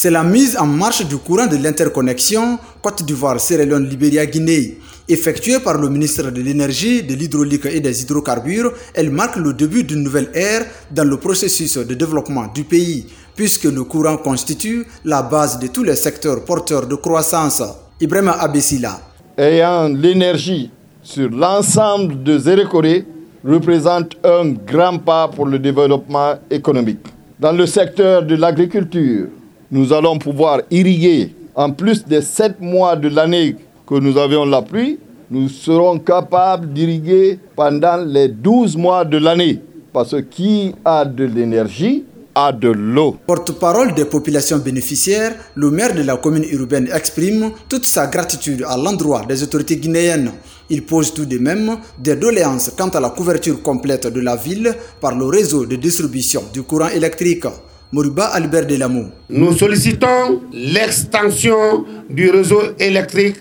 C'est la mise en marche du courant de l'interconnexion Côte d'Ivoire, Sierra Leone, Libéria, Guinée. Effectuée par le ministre de l'Énergie, de l'Hydraulique et des Hydrocarbures, elle marque le début d'une nouvelle ère dans le processus de développement du pays, puisque le courant constitue la base de tous les secteurs porteurs de croissance. Ibrahim Abessila. Ayant l'énergie sur l'ensemble de Zérékoré représente un grand pas pour le développement économique. Dans le secteur de l'agriculture, nous allons pouvoir irriguer, en plus des sept mois de l'année que nous avions la pluie, nous serons capables d'irriguer pendant les 12 mois de l'année. Parce que qui a de l'énergie a de l'eau. Porte-parole des populations bénéficiaires, le maire de la commune urbaine exprime toute sa gratitude à l'endroit des autorités guinéennes. Il pose tout de même des doléances quant à la couverture complète de la ville par le réseau de distribution du courant électrique. Moriba Albert Delamou. Nous sollicitons l'extension du réseau électrique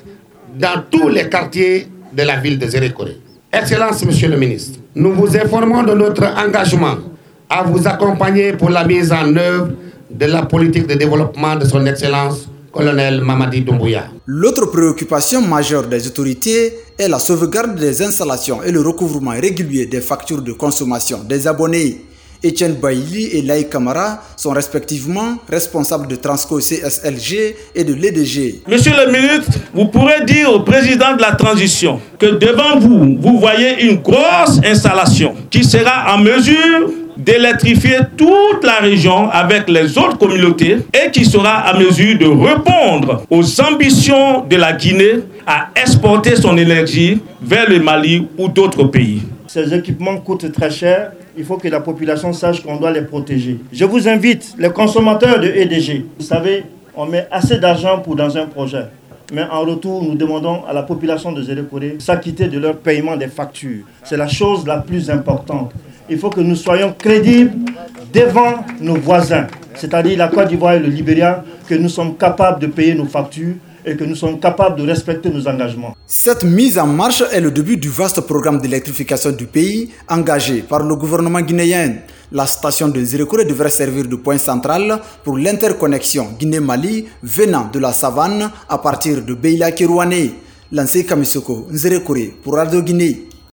dans tous les quartiers de la ville de Zérékoré. Excellence, Monsieur le ministre, nous vous informons de notre engagement à vous accompagner pour la mise en œuvre de la politique de développement de son Excellence, colonel Mamadi Doumbouya. L'autre préoccupation majeure des autorités est la sauvegarde des installations et le recouvrement régulier des factures de consommation des abonnés. Etienne Bailly et Laï Kamara sont respectivement responsables de Transco CSLG et de l'EDG. Monsieur le ministre, vous pourrez dire au président de la transition que devant vous, vous voyez une grosse installation qui sera en mesure d'électrifier toute la région avec les autres communautés et qui sera à mesure de répondre aux ambitions de la Guinée à exporter son énergie vers le Mali ou d'autres pays. Ces équipements coûtent très cher il faut que la population sache qu'on doit les protéger. Je vous invite, les consommateurs de EDG, vous savez, on met assez d'argent pour dans un projet. Mais en retour, nous demandons à la population de Zérékoré de s'acquitter de leur paiement des factures. C'est la chose la plus importante. Il faut que nous soyons crédibles devant nos voisins, c'est-à-dire la Côte d'Ivoire et le Libéria, que nous sommes capables de payer nos factures et que nous sommes capables de respecter nos engagements. Cette mise en marche est le début du vaste programme d'électrification du pays engagé par le gouvernement guinéen. La station de Zérékoré devrait servir de point central pour l'interconnexion Guinée-Mali venant de la savane à partir de Beila Kirouane. Lancé Kamisoko, Zérékoré pour Radio Guinée.